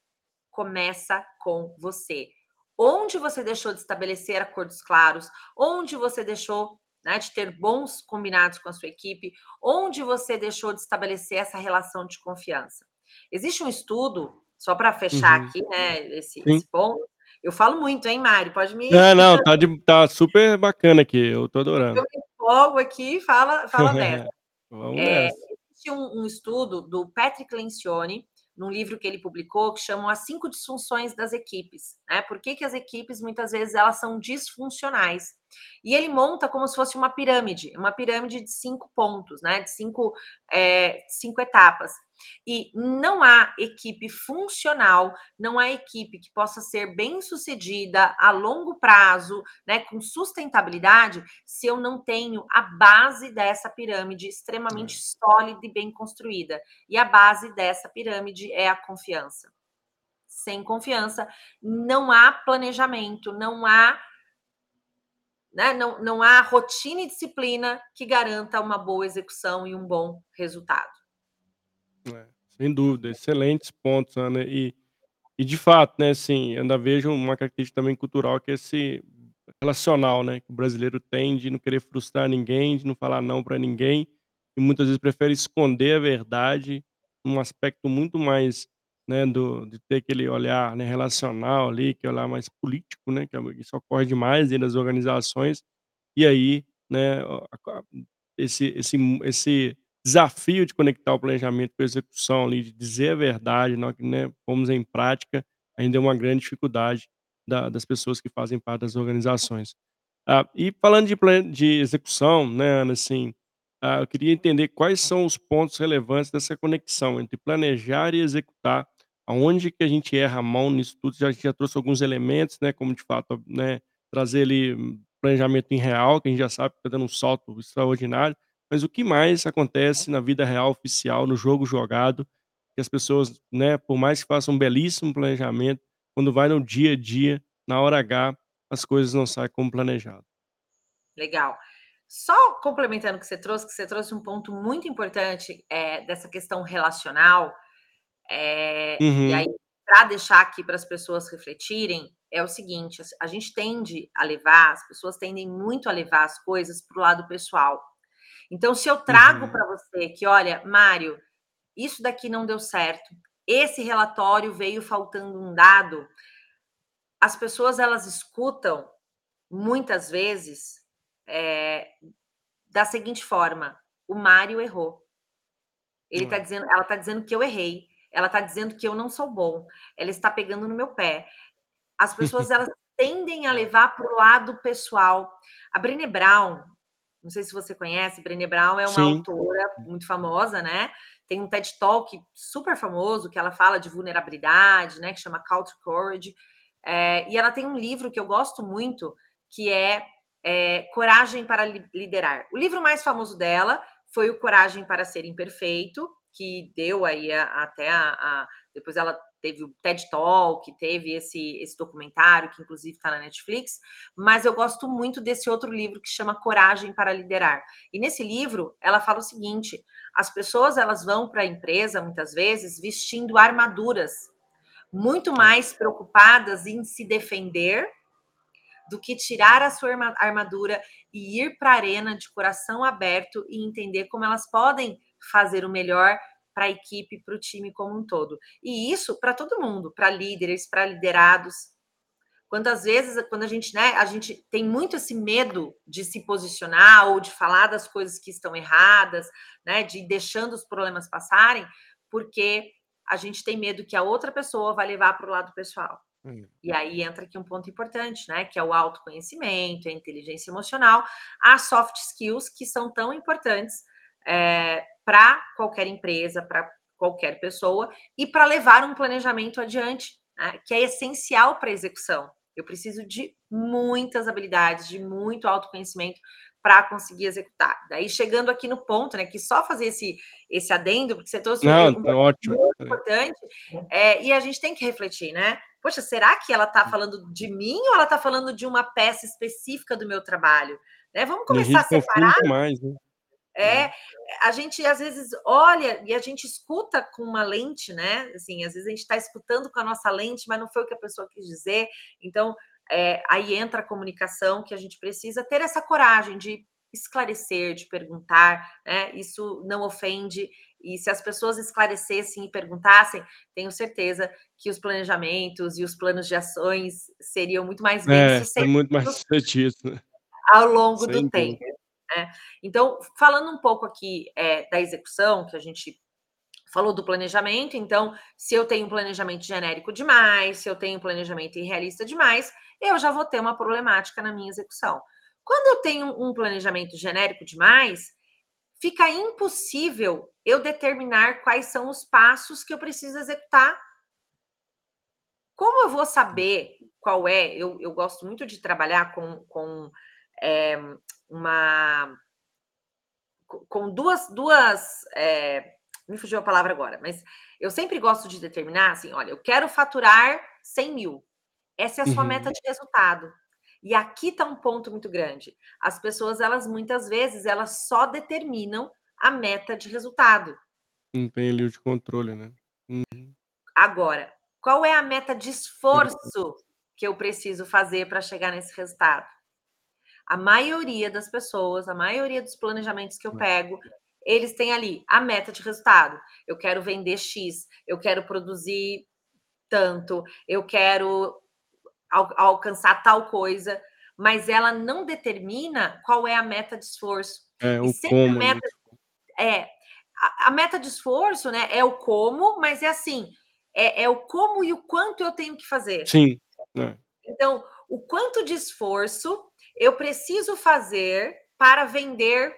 S2: começa com você. Onde você deixou de estabelecer acordos claros, onde você deixou, né, de ter bons combinados com a sua equipe, onde você deixou de estabelecer essa relação de confiança. Existe um estudo, só para fechar
S1: Uhum.
S2: aqui, né, esse esse ponto eu falo muito, hein, Mário, pode me
S1: É, não, tá de tá super bacana aqui, eu tô
S2: eu
S1: adorando.
S2: me empolgo aqui, fala fala dessa.
S1: Vamos
S2: Eh,
S1: nessa.
S2: existe um um estudo do Patrick Lencioni, num livro que ele publicou, que chamam "As 5 disfunções das equipes", né, por que que as equipes muitas vezes elas são disfuncionais. E ele monta como se fosse uma pirâmide, uma pirâmide de 5 pontos, né, de 5, eh, 5 etapas. E não há equipe funcional, não há equipe que possa ser bem sucedida a longo prazo, né, com sustentabilidade, se eu não tenho a base dessa pirâmide extremamente é. sólida e bem construída. E a base dessa pirâmide é a confiança. Sem confiança, não há planejamento, não há né? Não, não há rotina e disciplina que garanta uma boa execução e um bom resultado.
S1: É, sem dúvida, excelentes pontos, Ana. E, e de fato, né, assim, ainda vejo uma característica também cultural que é esse relacional, né, que o brasileiro tem de não querer frustrar ninguém, de não falar não para ninguém, e muitas vezes prefere esconder a verdade, um aspecto muito mais né, do, de ter aquele olhar né, relacional ali, que é olhar mais político, né, que é isso ocorre demais dentro das organizações, e aí, né, esse, esse, esse desafio de conectar o planejamento com a execução ali, de dizer a verdade, nós, né, pomos em prática, ainda é uma grande dificuldade da, das pessoas que fazem parte das organizações. Ah, e falando de, de execução, né, Ana, assim, ah, eu queria entender quais são os pontos relevantes dessa conexão entre planejar e executar Aonde que a gente erra a mão nisso tudo? Já, já trouxe alguns elementos, né, como de fato, né, trazer ali hum, planejamento em real, que a gente já sabe que está dando um salto extraordinário, mas o que mais acontece na vida real oficial, no jogo jogado, que as pessoas, né, por mais que façam um belíssimo planejamento, quando vai no dia a dia, na hora H, as coisas não saem como planejado.
S2: Legal. Só complementando o que você trouxe, que você trouxe um ponto muito importante é, dessa questão relacional, é, uhum. E aí, para deixar aqui para as pessoas refletirem, é o seguinte: a gente tende a levar, as pessoas tendem muito a levar as coisas para o lado pessoal. Então, se eu trago uhum. para você que, olha, Mário, isso daqui não deu certo, esse relatório veio faltando um dado, as pessoas elas escutam muitas vezes é, da seguinte forma: o Mário errou. Ele tá dizendo, ela está dizendo que eu errei. Ela está dizendo que eu não sou bom. Ela está pegando no meu pé. As pessoas elas tendem a levar para o lado pessoal. A Brené Brown, não sei se você conhece, Brené Brown é uma Sim. autora muito famosa, né? Tem um TED Talk super famoso que ela fala de vulnerabilidade, né? Que chama Call to Courage. É, e ela tem um livro que eu gosto muito, que é, é Coragem para Liderar. O livro mais famoso dela foi o Coragem para Ser Imperfeito, que deu aí a, até a, a, Depois ela teve o TED Talk, teve esse, esse documentário, que inclusive está na Netflix, mas eu gosto muito desse outro livro que chama Coragem para Liderar. E nesse livro, ela fala o seguinte: as pessoas elas vão para a empresa, muitas vezes, vestindo armaduras, muito mais preocupadas em se defender do que tirar a sua armadura e ir para a arena de coração aberto e entender como elas podem fazer o melhor para a equipe, para o time como um todo. E isso para todo mundo, para líderes, para liderados. Quantas vezes, quando a gente, né, a gente tem muito esse medo de se posicionar ou de falar das coisas que estão erradas, né, de ir deixando os problemas passarem, porque a gente tem medo que a outra pessoa vai levar para o lado pessoal. Hum. E aí entra aqui um ponto importante, né? Que é o autoconhecimento, a inteligência emocional, as soft skills que são tão importantes é, para qualquer empresa, para qualquer pessoa e para levar um planejamento adiante, né, que é essencial para a execução. Eu preciso de muitas habilidades, de muito autoconhecimento para conseguir executar. Daí chegando aqui no ponto, né, que só fazer esse esse adendo, porque você trouxe
S1: Não, um é ótimo.
S2: muito importante, é, e a gente tem que refletir, né? Poxa, será que ela está falando de mim ou ela está falando de uma peça específica do meu trabalho? Né? Vamos começar a, a separar.
S1: Mais, né?
S2: É, uhum. a gente às vezes olha e a gente escuta com uma lente, né? Assim, às vezes a gente está escutando com a nossa lente, mas não foi o que a pessoa quis dizer. Então, é, aí entra a comunicação que a gente precisa ter essa coragem de esclarecer, de perguntar, né? Isso não ofende. E se as pessoas esclarecessem e perguntassem, tenho certeza que os planejamentos e os planos de ações seriam muito mais bem
S1: é, sucedidos. É muito mais sucedido. Né?
S2: Ao longo Sem do tempo. Né? Então, falando um pouco aqui é, da execução, que a gente falou do planejamento, então, se eu tenho um planejamento genérico demais, se eu tenho um planejamento irrealista demais, eu já vou ter uma problemática na minha execução. Quando eu tenho um planejamento genérico demais, fica impossível eu determinar quais são os passos que eu preciso executar. Como eu vou saber qual é? Eu, eu gosto muito de trabalhar com, com é, uma. com duas. duas é, me fugiu a palavra agora, mas eu sempre gosto de determinar assim: olha, eu quero faturar 100 mil. Essa é a sua uhum. meta de resultado. E aqui está um ponto muito grande. As pessoas, elas muitas vezes, elas só determinam a meta de resultado.
S1: Não tem ali o de controle, né?
S2: Uhum. Agora, qual é a meta de esforço que eu preciso fazer para chegar nesse resultado? A maioria das pessoas, a maioria dos planejamentos que eu pego, eles têm ali a meta de resultado. Eu quero vender X, eu quero produzir tanto, eu quero al alcançar tal coisa, mas ela não determina qual é a meta de esforço.
S1: É, o como.
S2: Né? Meta, é, a, a, meta de esforço, né, é o como, mas é assim, é, é o como e o quanto eu tenho que fazer.
S1: Sim. É.
S2: Então, o quanto de esforço eu preciso fazer para vender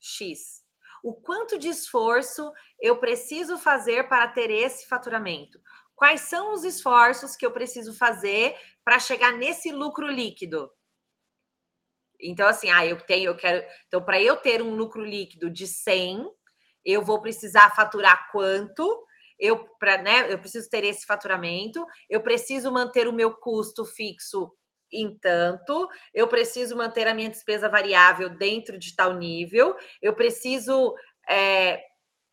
S2: X? O quanto de esforço eu preciso fazer para ter esse faturamento? Quais são os esforços que eu preciso fazer para chegar nesse lucro líquido? Então, assim, ah, eu tenho, eu quero. Então, para eu ter um lucro líquido de 100, eu vou precisar faturar quanto? Eu, pra, né, eu preciso ter esse faturamento, eu preciso manter o meu custo fixo em tanto, eu preciso manter a minha despesa variável dentro de tal nível, eu preciso é,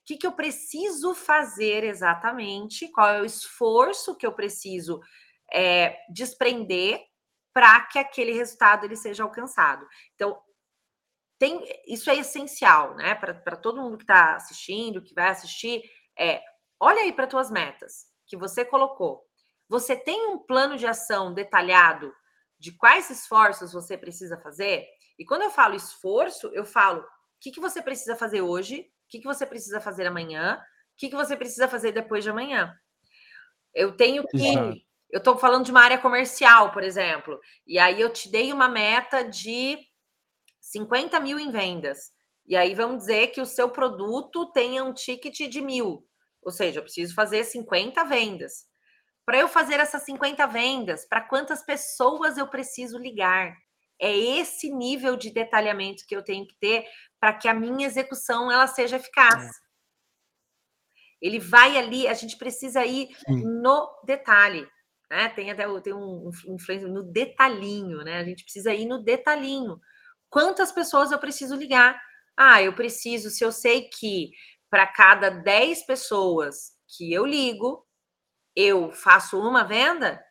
S2: que, que eu preciso fazer exatamente, qual é o esforço que eu preciso é, desprender para que aquele resultado ele seja alcançado. Então, tem, isso é essencial, né? Para todo mundo que está assistindo, que vai assistir, é olha aí para tuas metas que você colocou. Você tem um plano de ação detalhado de quais esforços você precisa fazer? E quando eu falo esforço, eu falo o que, que você precisa fazer hoje, o que, que você precisa fazer amanhã? O que, que você precisa fazer depois de amanhã? Eu tenho que. Exato. Eu estou falando de uma área comercial, por exemplo, e aí eu te dei uma meta de 50 mil em vendas. E aí vamos dizer que o seu produto tenha um ticket de mil. Ou seja, eu preciso fazer 50 vendas. Para eu fazer essas 50 vendas, para quantas pessoas eu preciso ligar? É esse nível de detalhamento que eu tenho que ter para que a minha execução ela seja eficaz. É. Ele vai ali, a gente precisa ir Sim. no detalhe. Né? Tem até tem um, um influência no detalhinho, né? A gente precisa ir no detalhinho. Quantas pessoas eu preciso ligar? Ah, eu preciso, se eu sei que para cada 10 pessoas que eu ligo, eu faço uma venda,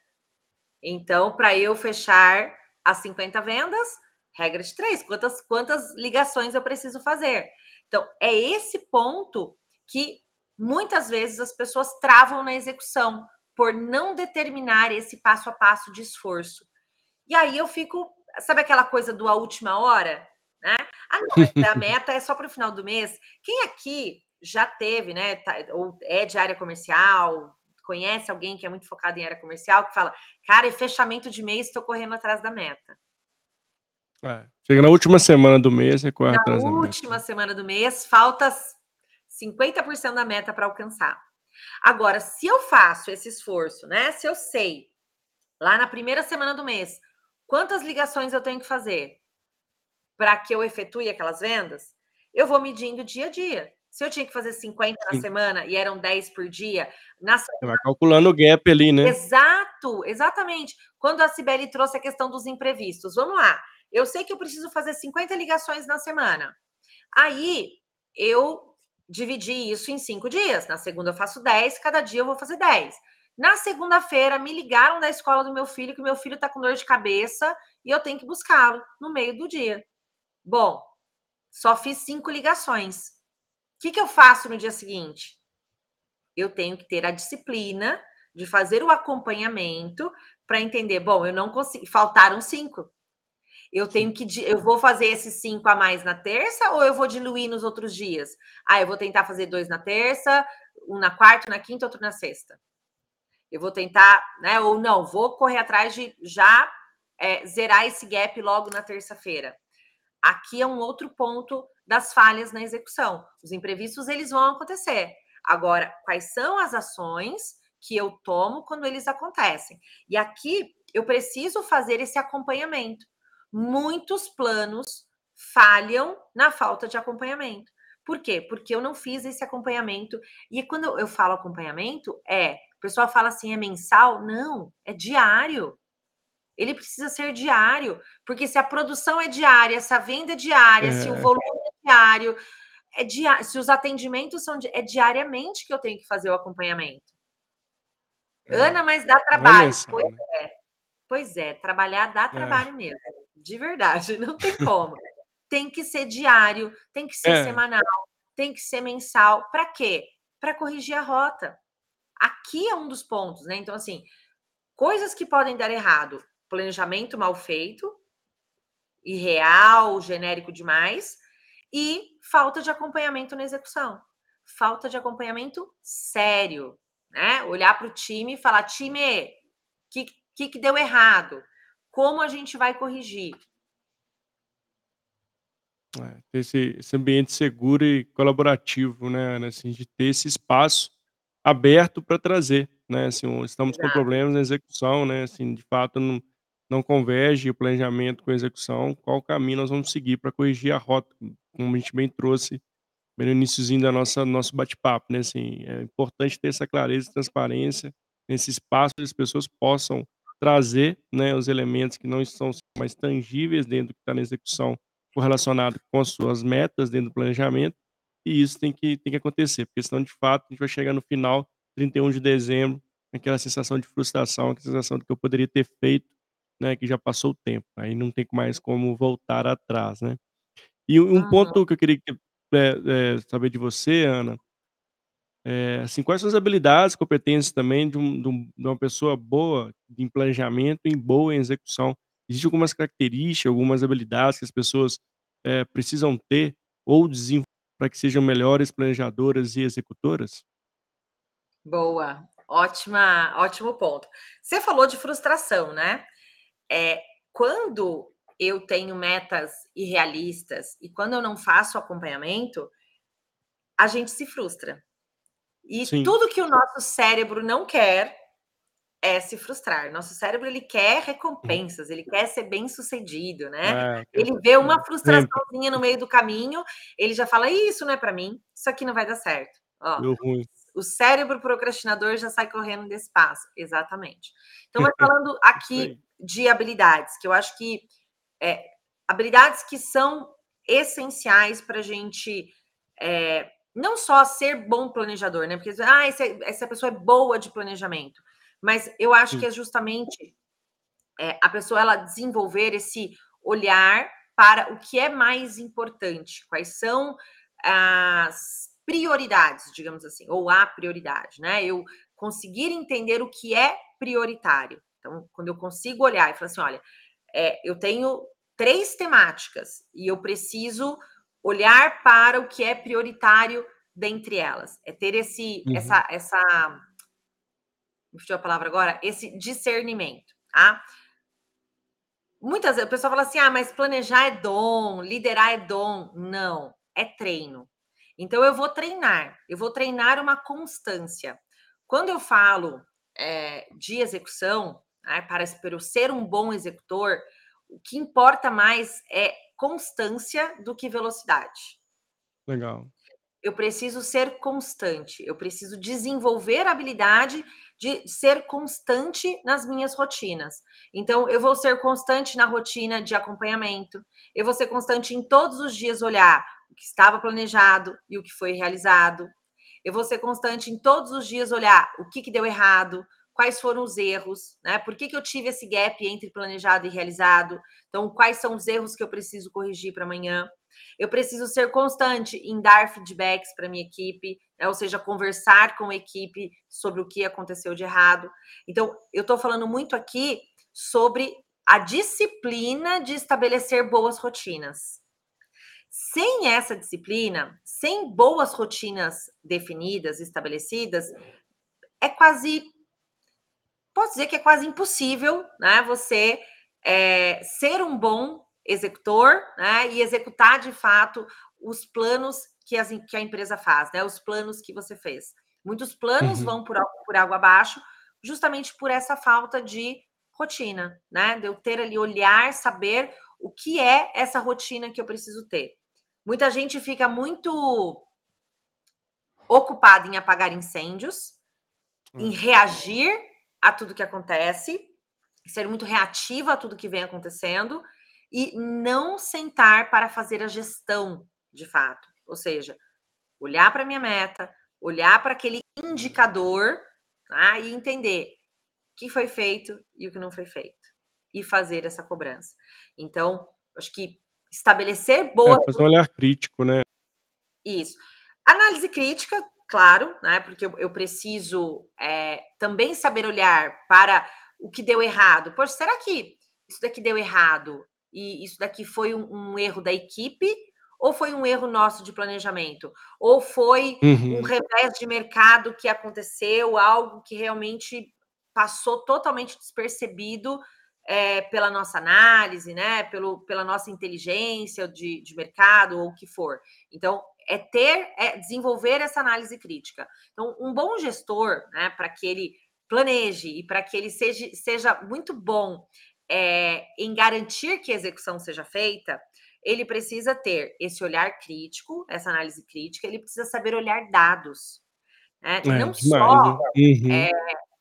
S2: então para eu fechar as 50 vendas, regra de três, quantas, quantas ligações eu preciso fazer? Então, é esse ponto que muitas vezes as pessoas travam na execução por não determinar esse passo a passo de esforço. E aí eu fico, sabe aquela coisa do a última hora, né? A meta é só para o final do mês. Quem aqui já teve, né, tá, ou é de área comercial, conhece alguém que é muito focado em área comercial, que fala, cara, é fechamento de mês, estou correndo atrás da meta.
S1: É, chega na última semana do mês, e corre
S2: na atrás da meta. Na última semana do mês, falta 50% da meta para alcançar. Agora, se eu faço esse esforço, né? Se eu sei lá na primeira semana do mês quantas ligações eu tenho que fazer para que eu efetue aquelas vendas, eu vou medindo dia a dia. Se eu tinha que fazer 50 na Sim. semana e eram 10 por dia, na
S1: semana... Você vai calculando o gap ali, né?
S2: Exato, exatamente. Quando a Sibeli trouxe a questão dos imprevistos, vamos lá. Eu sei que eu preciso fazer 50 ligações na semana. Aí eu dividi isso em cinco dias. Na segunda eu faço 10, cada dia eu vou fazer 10. Na segunda-feira, me ligaram da escola do meu filho que meu filho está com dor de cabeça e eu tenho que buscá-lo no meio do dia. Bom, só fiz cinco ligações que, que eu faço no dia seguinte? Eu tenho que ter a disciplina de fazer o acompanhamento para entender, bom, eu não consigo, faltaram cinco. Eu tenho que, eu vou fazer esses cinco a mais na terça ou eu vou diluir nos outros dias? Ah, eu vou tentar fazer dois na terça, um na quarta, na quinta, outro na sexta. Eu vou tentar, né? Ou não, vou correr atrás de já é, zerar esse gap logo na terça-feira. Aqui é um outro ponto das falhas na execução. Os imprevistos eles vão acontecer. Agora, quais são as ações que eu tomo quando eles acontecem? E aqui eu preciso fazer esse acompanhamento. Muitos planos falham na falta de acompanhamento. Por quê? Porque eu não fiz esse acompanhamento. E quando eu falo acompanhamento, é. O pessoal fala assim, é mensal? Não, é diário. Ele precisa ser diário, porque se a produção é diária, se a venda é diária, é. se o é. volume diário, é diário, se os atendimentos são é diariamente que eu tenho que fazer o acompanhamento. É. Ana, mas dá trabalho. pois né? é. Pois é, trabalhar dá é. trabalho mesmo. De verdade, não tem como. tem que ser diário, tem que ser é. semanal, tem que ser mensal. Para quê? Para corrigir a rota. Aqui é um dos pontos, né? Então, assim, coisas que podem dar errado planejamento mal feito, irreal, genérico demais, e falta de acompanhamento na execução. Falta de acompanhamento sério, né? Olhar para o time e falar: time, o que, que, que deu errado? Como a gente vai corrigir?
S1: É, ter esse, esse, ambiente seguro e colaborativo, né, assim, de ter esse espaço aberto para trazer, né, assim, estamos Exato. com problemas na execução, né, assim, de fato não, não converge o planejamento com a execução, qual caminho nós vamos seguir para corrigir a rota, como a gente bem trouxe bem no iníciozinho da nossa nosso bate-papo, né, assim, é importante ter essa clareza e transparência nesse espaço, que as pessoas possam trazer, né, os elementos que não estão mais tangíveis dentro do que está na execução, correlacionado com as suas metas dentro do planejamento, e isso tem que tem que acontecer, porque senão, de fato, a gente vai chegar no final, 31 de dezembro, aquela sensação de frustração, aquela sensação de que eu poderia ter feito né, que já passou o tempo, aí não tem mais como voltar atrás, né. E um
S2: Aham.
S1: ponto que eu queria que, eh eh, saber de você, Ana, eh, assim, quais são as habilidades, competências também de um de um de uma pessoa boa em planejamento e boa em execução? Existem algumas características, algumas habilidades que as pessoas, eh, precisam ter ou desenvolver para que sejam melhores planejadoras e executoras?
S2: Boa, ótima ótimo ponto. Você falou de frustração, né. É, quando eu tenho metas irrealistas e quando eu não faço acompanhamento, a gente se frustra. E
S1: Sim.
S2: tudo que o nosso cérebro não quer é se frustrar. Nosso cérebro ele quer recompensas, ele quer ser bem-sucedido, né?
S1: É,
S2: Ele vê uma frustraçãozinha no meio do caminho, ele já fala: "Isso não é para mim, isso aqui não vai dar certo". Ó, o cérebro procrastinador já sai correndo desse passo. Exatamente. Então, mas falando aqui de habilidades, que eu acho que é, habilidades que são essenciais para a gente é, não só ser bom planejador, né? Porque ah, essa, essa pessoa é boa de planejamento, mas eu acho que é justamente é, a pessoa ela desenvolver esse olhar para o que é mais importante, quais são as prioridades, digamos assim, ou a prioridade, né? Eu conseguir entender o que é prioritário. Então, quando eu consigo olhar e falar assim, olha, é, eu tenho três temáticas e eu preciso olhar para o que é prioritário dentre elas. É ter esse, uhum. essa, essa, me a palavra agora, esse discernimento, tá? Muitas vezes o pessoal fala assim, ah, mas planejar é dom, liderar é dom. Não, é treino. Então eu vou treinar, eu vou treinar uma constância. Quando eu falo é, de execução, né, para, eu ser um bom executor, o que importa mais é constância do que velocidade.
S1: Legal.
S2: Eu preciso ser constante, eu preciso desenvolver a habilidade de ser constante nas minhas rotinas. Então, eu vou ser constante na rotina de acompanhamento, eu vou ser constante em todos os dias olhar o que estava planejado e o que foi realizado. Eu vou ser constante em todos os dias olhar o que, que deu errado, quais foram os erros, né? Por que, que eu tive esse gap entre planejado e realizado? Então, quais são os erros que eu preciso corrigir para amanhã? Eu preciso ser constante em dar feedbacks para minha equipe, né? ou seja, conversar com a equipe sobre o que aconteceu de errado. Então, eu estou falando muito aqui sobre a disciplina de estabelecer boas rotinas. Sem essa disciplina, sem boas rotinas definidas, estabelecidas, é quase posso dizer que é quase impossível, né? Você é, ser um bom executor, né? E executar de fato os planos que, as, que a empresa faz, né? Os planos que você fez. Muitos planos
S1: Uhum.
S2: vão por, por água abaixo, justamente por essa falta de rotina, né? De eu ter ali, olhar, saber o que é essa rotina que eu preciso ter. Muita gente fica muito ocupada em apagar incêndios, em
S1: É.
S2: reagir a tudo que acontece, ser muito reativa a tudo que vem acontecendo e não sentar para fazer a gestão de fato. Ou seja, olhar para minha meta, olhar para aquele indicador tá? e entender o que foi feito e o que não foi feito. E fazer essa cobrança. Então, acho que estabelecer boas.
S1: É, fazer um olhar crítico, né?
S2: Isso. Análise crítica, claro, né? Porque eu, eu preciso é, também saber olhar para o que deu errado. Poxa, será que isso daqui deu errado? E isso daqui foi um, um erro da equipe? Ou foi um erro nosso de planejamento? Ou foi
S1: Uhum.
S2: um revés de mercado que aconteceu, algo que realmente passou totalmente despercebido é, pela nossa análise, né? Pelo, pela nossa inteligência de, de mercado ou o que for. Então, é ter, é desenvolver essa análise crítica. Então, um bom gestor, né, para que ele planeje e para que ele seja, seja muito bom é, em garantir que a execução seja feita, ele precisa ter esse olhar crítico, essa análise crítica, ele precisa saber olhar dados. Né?
S1: É,
S2: não só,
S1: hein? Uhum.
S2: é,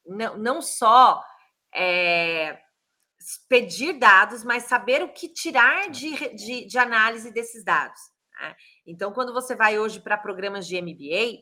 S2: não, não só é, pedir dados, mas saber o que tirar de, de, de análise desses dados. Né? Então, quando você vai hoje para programas de MBA,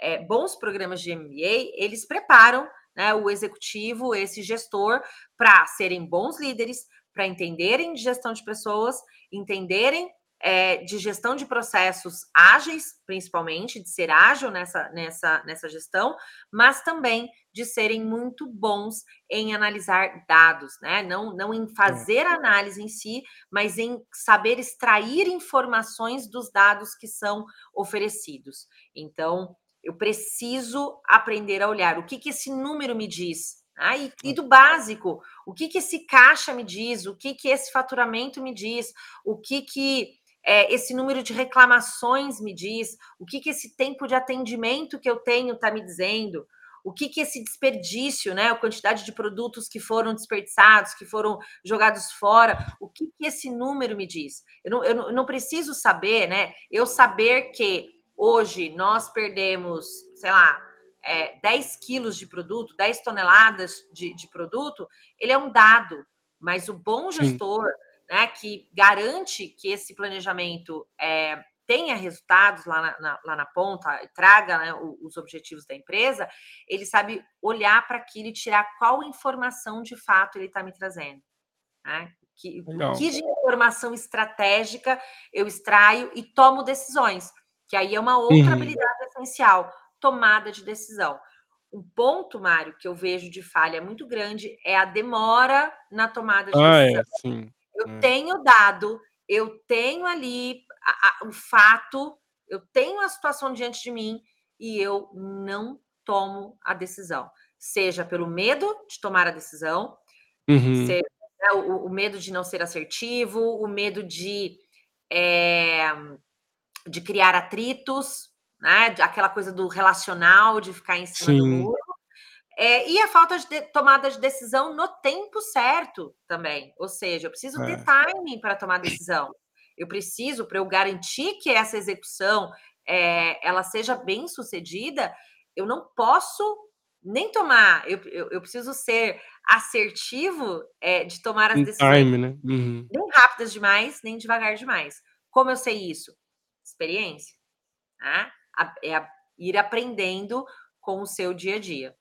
S2: é, bons programas de MBA, eles preparam né, o executivo, esse gestor, para serem bons líderes, para entenderem de gestão de pessoas, entenderem é, de gestão de processos ágeis, principalmente, de ser ágil nessa, nessa, nessa gestão, mas também de serem muito bons em analisar dados, né? Não, não em fazer a análise em si, mas em saber extrair informações dos dados que são oferecidos. Então, eu preciso aprender a olhar o que, que esse número me diz. Ah, e, e, do básico, o que, que esse caixa me diz, o que, que esse faturamento me diz, o que, que é, esse número de reclamações me diz, o que, que esse tempo de atendimento que eu tenho está me dizendo, o que, que esse desperdício, né, a quantidade de produtos que foram desperdiçados, que foram jogados fora, o que, que esse número me diz? Eu não, eu não, eu não preciso saber, né? Eu saber que hoje nós perdemos, sei lá, é, 10 quilos de produto, 10 toneladas de, de, produto, ele é um dado, mas o bom gestor, né, que garante que esse planejamento é, tenha resultados lá na, na, lá na ponta, traga né, os objetivos da empresa, ele sabe olhar para aquilo e tirar qual informação de fato ele está me trazendo. Né? Que, que de informação estratégica eu extraio e tomo decisões, que aí é uma outra uhum. habilidade essencial, tomada de decisão. Um ponto, Mário, que eu vejo de falha muito grande é a demora na tomada de
S1: ah,
S2: decisão.
S1: É, sim.
S2: Eu
S1: é.
S2: tenho dado, eu tenho ali a, a, o fato, eu tenho a situação diante de mim e eu não tomo a decisão. Seja pelo medo de tomar a decisão,
S1: Uhum.
S2: seja né, o, o, medo de não ser assertivo, o medo de, é, de criar atritos, né? Aquela coisa do relacional, de ficar em cima
S1: Sim.
S2: do muro. É, e a falta de, de tomada de decisão no tempo certo também. Ou seja, eu preciso
S1: É.
S2: ter timing para tomar decisão. Eu preciso, para eu garantir que essa execução é, ela seja bem sucedida, eu não posso nem tomar, eu, eu, eu preciso ser assertivo é, de tomar as decisões.
S1: time, né? Uhum.
S2: Nem rápidas demais, nem devagar demais. Como eu sei isso? Experiência. Né? é a, ir aprendendo com o seu dia a dia.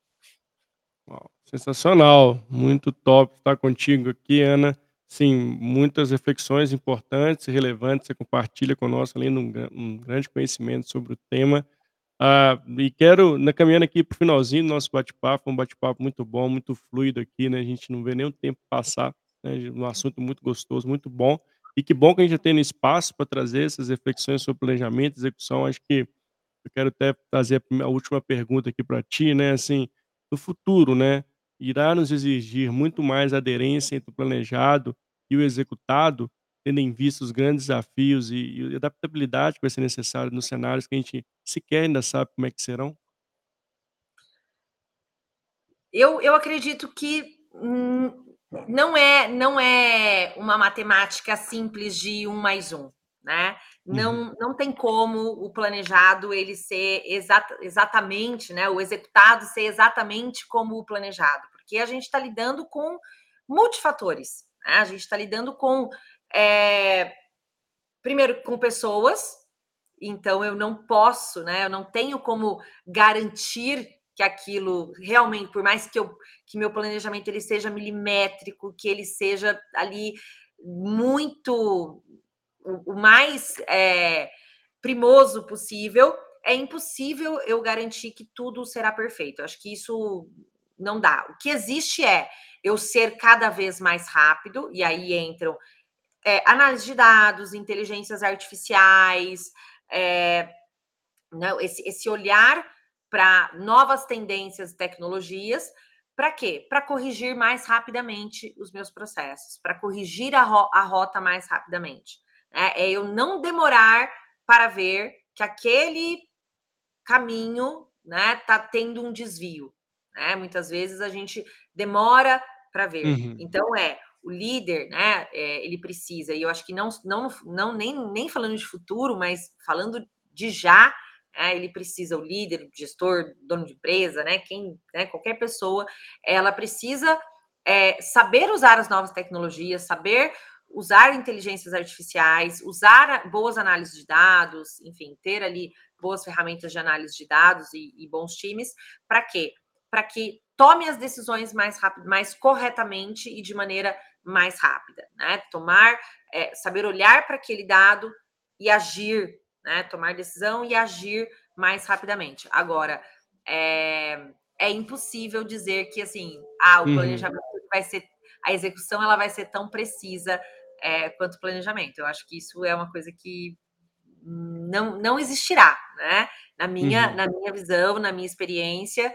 S1: Sensacional, muito top estar contigo aqui, Ana. Sim, muitas reflexões importantes e relevantes você compartilha conosco, além de um, um grande conhecimento sobre o tema. Ah, e quero, na caminhando aqui para o finalzinho do nosso bate-papo, um bate-papo muito bom, muito fluido aqui, né? A gente não vê nem o tempo passar, né? Um assunto muito gostoso, muito bom. E que bom que a gente já tem espaço para trazer essas reflexões sobre planejamento, execução. Acho que eu quero até trazer a última pergunta aqui para ti, né? Assim, no futuro, né? Irá nos exigir muito mais aderência entre o planejado e o executado, tendo em vista os grandes desafios e e adaptabilidade que vai ser necessário nos cenários que a gente sequer ainda sabe como é que serão?
S2: Eu eu acredito que, hum, não é não é uma matemática simples de 1 mais 1, né.
S1: Uhum.
S2: Não não tem como o planejado ele ser exata exatamente, né, o executado ser exatamente como o planejado, porque a gente tá lidando com multifatores, né, a gente tá lidando com, eh, primeiro com pessoas, então eu não posso, né, eu não tenho como garantir que aquilo realmente por mais que eu que meu planejamento ele seja milimétrico, que ele seja ali muito o mais, eh, primoso possível, é impossível eu garantir que tudo será perfeito, acho que isso não dá. O que existe é eu ser cada vez mais rápido, e aí entram, eh, análise de dados, inteligências artificiais, eh, não, esse esse olhar pra novas tendências e tecnologias, pra quê? Pra corrigir mais rapidamente os meus processos, pra corrigir a ro a rota mais rapidamente, né, é eu não demorar para ver que aquele caminho, né, tá tendo um desvio, né, muitas vezes a gente demora pra ver.
S1: Uhum.
S2: Então é, o líder, né, eh, ele precisa e eu acho que não não não nem nem falando de futuro, mas falando de já, eh, ele precisa o líder, o gestor, dono de empresa, né, quem, né, qualquer pessoa, ela precisa, eh, saber usar as novas tecnologias, saber usar inteligências artificiais, usar boas análises de dados, enfim, ter ali boas ferramentas de análise de dados e e bons times, pra quê? Pra que tome as decisões mais rápido mais corretamente e de maneira mais rápida, né, tomar, eh, saber olhar pra aquele dado e agir, né, tomar decisão e agir mais rapidamente. Agora, eh, é impossível dizer que, assim, ah, o
S1: Uhum.
S2: planejamento vai ser a execução ela vai ser tão precisa, eh, quanto planejamento, eu acho que isso é uma coisa que não não existirá, né, na minha
S1: Uhum.
S2: na minha visão, na minha experiência,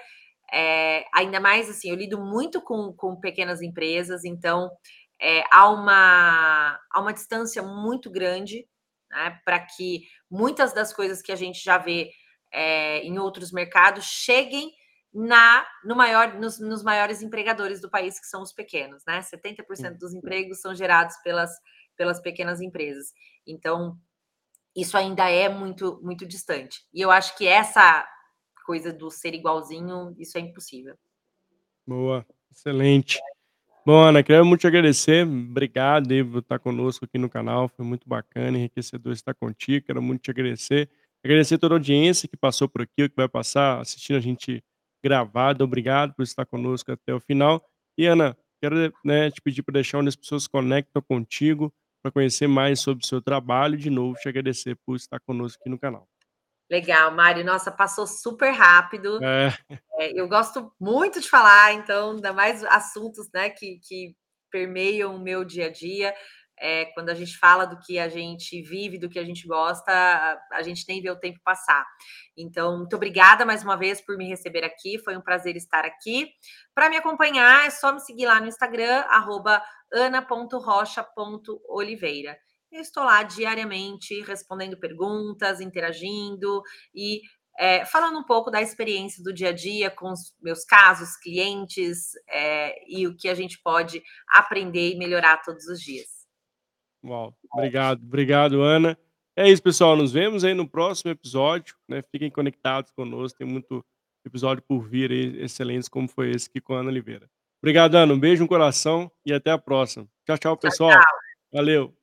S2: eh, ainda mais, assim, eu lido muito com com pequenas empresas, então, eh, há uma há uma distância muito grande, né, pra que muitas das coisas que a gente já vê, eh, em outros mercados cheguem na no maior nos nos maiores empregadores do país que são os pequenos, né, 70%
S1: Sim.
S2: dos empregos são gerados pelas pelas pequenas empresas. Então, isso ainda é muito muito distante. E eu acho que essa coisa do ser igualzinho, isso é impossível.
S1: Boa, excelente. Bom, Ana, quero muito te agradecer, obrigado aí por estar conosco aqui no canal, foi muito bacana, enriquecedor estar contigo, quero muito te agradecer. Agradecer toda a audiência que passou por aqui ou que vai passar assistindo a gente gravado, obrigado por estar conosco até o final. E Ana, quero, né, te pedir pra deixar onde as pessoas se conectam contigo, pra conhecer mais sobre o seu trabalho e de novo te agradecer por estar conosco aqui no canal.
S2: Legal, Mário, nossa, passou super rápido.
S1: É.
S2: Eh, eu gosto muito de falar, então, ainda mais assuntos, né, que que permeiam o meu dia a dia, eh, quando a gente fala do que a gente vive, do que a gente gosta, a gente nem vê o tempo passar. Então, muito obrigada mais uma vez por me receber aqui, foi um prazer estar aqui. Pra me acompanhar é só me seguir lá no Instagram, @ana.rocha.oliveira. Eu estou lá diariamente respondendo perguntas, interagindo e, eh, falando um pouco da experiência do dia a dia com os meus casos, clientes, eh, e o que a gente pode aprender e melhorar todos os dias.
S1: Uau, obrigado, obrigado, Ana. É isso, pessoal, nos vemos aí no próximo episódio, né, fiquem conectados conosco, tem muito episódio por vir aí, excelentes como foi esse aqui com a Ana Oliveira. Obrigado, Ana, um beijo no coração e até a próxima. Tchau, tchau,
S2: Tchau,
S1: pessoal.
S2: tchau.
S1: Valeu.